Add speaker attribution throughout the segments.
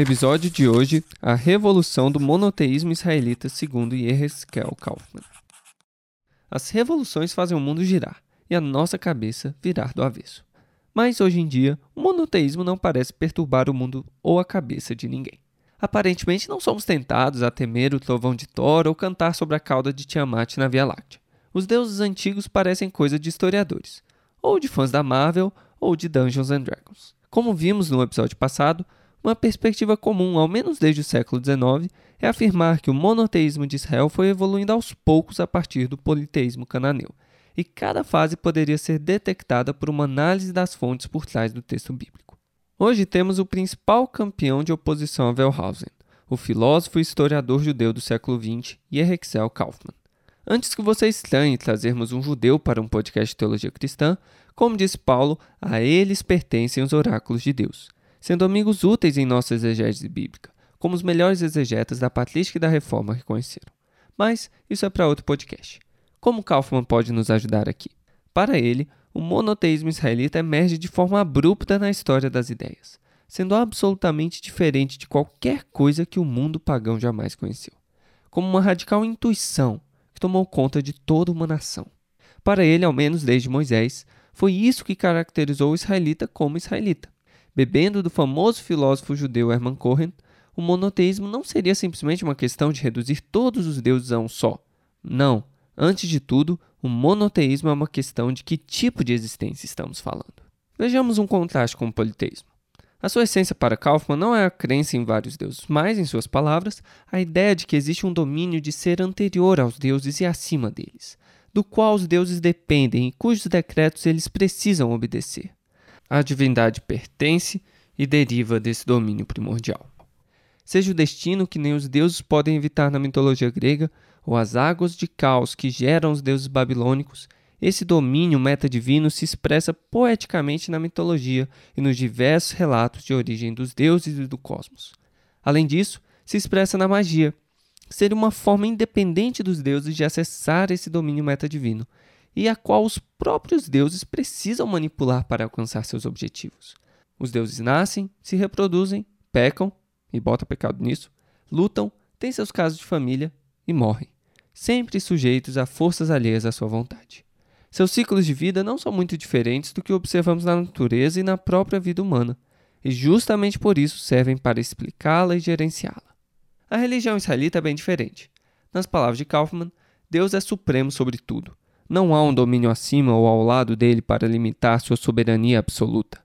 Speaker 1: Episódio de hoje: A Revolução do Monoteísmo Israelita segundo Yehezkel Kaufman. As revoluções fazem o mundo girar e a nossa cabeça virar do avesso. Mas hoje em dia, o monoteísmo não parece perturbar o mundo ou a cabeça de ninguém. Aparentemente, não somos tentados a temer o trovão de Thor ou cantar sobre a cauda de Tiamat na Via Láctea. Os deuses antigos parecem coisa de historiadores, ou de fãs da Marvel ou de Dungeons and Dragons. Como vimos no episódio passado, uma perspectiva comum, ao menos desde o século XIX, é afirmar que o monoteísmo de Israel foi evoluindo aos poucos a partir do politeísmo cananeu, e cada fase poderia ser detectada por uma análise das fontes por trás do texto bíblico. Hoje temos o principal campeão de oposição a Wellhausen, o filósofo e historiador judeu do século XX, Yehexel Kaufman. Antes que você estranhe trazermos um judeu para um podcast de teologia cristã, como disse Paulo, a eles pertencem os oráculos de Deus sendo amigos úteis em nossa exegese bíblica, como os melhores exegetas da patrística e da reforma reconheceram. Mas isso é para outro podcast. Como Kaufman pode nos ajudar aqui? Para ele, o monoteísmo israelita emerge de forma abrupta na história das ideias, sendo absolutamente diferente de qualquer coisa que o mundo pagão jamais conheceu, como uma radical intuição que tomou conta de toda uma nação. Para ele, ao menos desde Moisés, foi isso que caracterizou o israelita como israelita. Bebendo do famoso filósofo judeu Hermann Cohen, o monoteísmo não seria simplesmente uma questão de reduzir todos os deuses a um só. Não. Antes de tudo, o monoteísmo é uma questão de que tipo de existência estamos falando. Vejamos um contraste com o politeísmo. A sua essência para Kaufmann não é a crença em vários deuses, mas, em suas palavras, a ideia de que existe um domínio de ser anterior aos deuses e acima deles, do qual os deuses dependem e cujos decretos eles precisam obedecer. A divindade pertence e deriva desse domínio primordial. Seja o destino que nem os deuses podem evitar na mitologia grega, ou as águas de caos que geram os deuses babilônicos, esse domínio metadivino se expressa poeticamente na mitologia e nos diversos relatos de origem dos deuses e do cosmos. Além disso, se expressa na magia, ser uma forma independente dos deuses de acessar esse domínio metadivino, e a qual os próprios deuses precisam manipular para alcançar seus objetivos. Os deuses nascem, se reproduzem, pecam, e bota pecado nisso, lutam, têm seus casos de família e morrem, sempre sujeitos a forças alheias à sua vontade. Seus ciclos de vida não são muito diferentes do que observamos na natureza e na própria vida humana, e justamente por isso servem para explicá-la e gerenciá-la. A religião israelita é bem diferente. Nas palavras de Kaufman, Deus é supremo sobre tudo, não há um domínio acima ou ao lado dele para limitar sua soberania absoluta.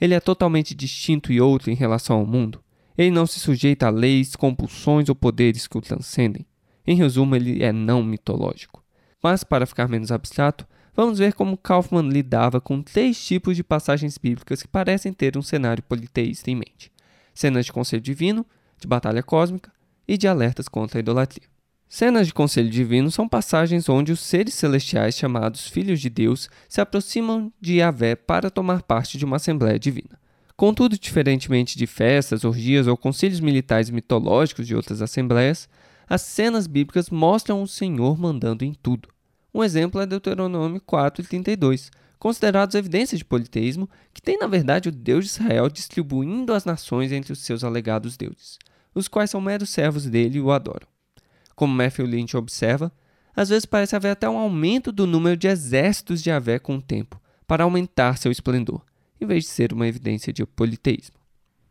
Speaker 1: Ele é totalmente distinto e outro em relação ao mundo. Ele não se sujeita a leis, compulsões ou poderes que o transcendem. Em resumo, ele é não mitológico. Mas, para ficar menos abstrato, vamos ver como Kaufman lidava com três tipos de passagens bíblicas que parecem ter um cenário politeísta em mente: cenas de conselho divino, de batalha cósmica e de alertas contra a idolatria. Cenas de conselho divino são passagens onde os seres celestiais chamados filhos de Deus se aproximam de Yahvé para tomar parte de uma assembleia divina. Contudo, diferentemente de festas, orgias ou conselhos militares mitológicos de outras assembleias, as cenas bíblicas mostram o Senhor mandando em tudo. Um exemplo é Deuteronômio 4:32, considerados evidências de politeísmo, que tem na verdade o Deus de Israel distribuindo as nações entre os seus alegados deuses, os quais são meros servos dele e o adoram como Matthew Lynch observa, às vezes parece haver até um aumento do número de exércitos de Avé com o tempo, para aumentar seu esplendor, em vez de ser uma evidência de politeísmo.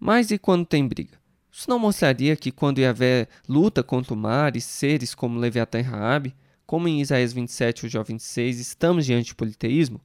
Speaker 1: Mas e quando tem briga? Isso não mostraria que quando Yahvé luta contra o mar e seres como Leviatã e Raabe, como em Isaías 27 ou Jó 26, estamos diante de politeísmo?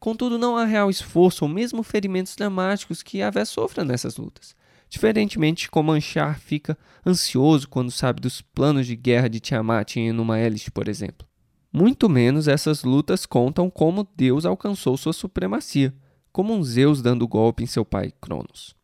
Speaker 1: Contudo, não há real esforço ou mesmo ferimentos dramáticos que Yahvé sofra nessas lutas diferentemente de como Anchar fica ansioso quando sabe dos planos de guerra de Tiamat em Enuma Elish, por exemplo. Muito menos essas lutas contam como Deus alcançou sua supremacia, como um Zeus dando golpe em seu pai Cronos.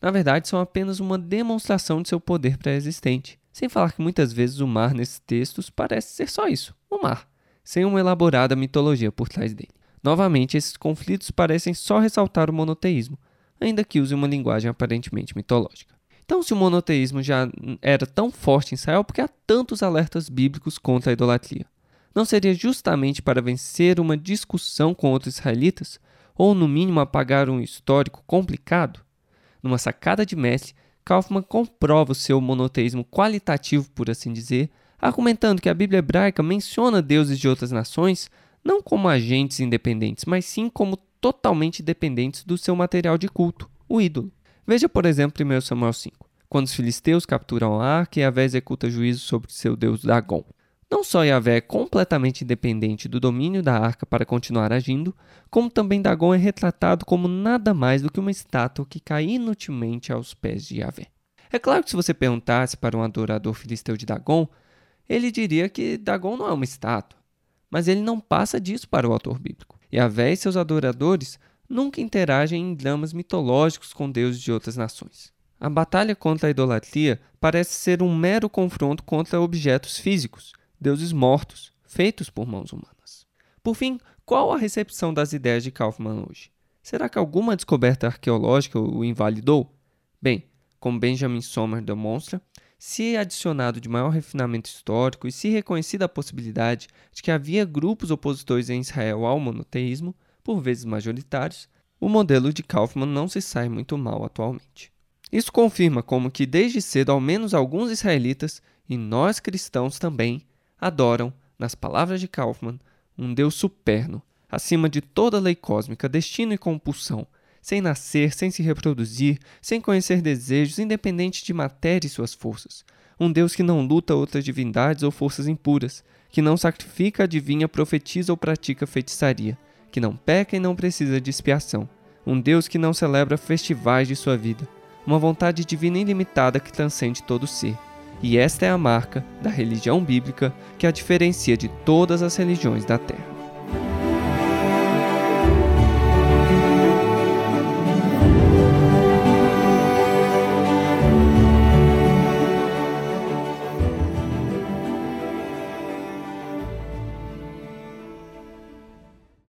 Speaker 1: Na verdade, são apenas uma demonstração de seu poder pré-existente. Sem falar que muitas vezes o mar nesses textos parece ser só isso, o mar, sem uma elaborada mitologia por trás dele. Novamente, esses conflitos parecem só ressaltar o monoteísmo, ainda que use uma linguagem aparentemente mitológica. Então, se o monoteísmo já era tão forte em Israel, por que há tantos alertas bíblicos contra a idolatria? Não seria justamente para vencer uma discussão com outros israelitas, ou no mínimo apagar um histórico complicado? Numa sacada de mestre, Kaufman comprova o seu monoteísmo qualitativo, por assim dizer, argumentando que a Bíblia hebraica menciona deuses de outras nações não como agentes independentes, mas sim como totalmente dependentes do seu material de culto, o ídolo. Veja, por exemplo, 1 Samuel 5, quando os filisteus capturam a arca e Yahvé executa juízo sobre seu deus Dagon. Não só Yahvé é completamente independente do domínio da arca para continuar agindo, como também Dagon é retratado como nada mais do que uma estátua que cai inutilmente aos pés de Yahvé. É claro que se você perguntasse para um adorador filisteu de Dagon, ele diria que Dagon não é uma estátua, mas ele não passa disso para o autor bíblico. Yahvé e seus adoradores nunca interagem em dramas mitológicos com deuses de outras nações. A batalha contra a idolatria parece ser um mero confronto contra objetos físicos, deuses mortos, feitos por mãos humanas. Por fim, qual a recepção das ideias de Kaufman hoje? Será que alguma descoberta arqueológica o invalidou? Bem, como Benjamin Sommer demonstra, se adicionado de maior refinamento histórico e se reconhecida a possibilidade de que havia grupos opositores em Israel ao monoteísmo, por vezes majoritários, o modelo de Kaufman não se sai muito mal atualmente. Isso confirma como que desde cedo ao menos alguns israelitas, e nós cristãos também, adoram, nas palavras de Kaufman, um Deus superno, acima de toda lei cósmica, destino e compulsão, sem nascer, sem se reproduzir, sem conhecer desejos, independente de matéria e suas forças. Um Deus que não luta outras divindades ou forças impuras, que não sacrifica, adivinha, profetiza ou pratica feitiçaria, que não peca e não precisa de expiação. Um Deus que não celebra festivais de sua vida. Uma vontade divina ilimitada que transcende todo ser. E esta é a marca da religião bíblica que a diferencia de todas as religiões da Terra.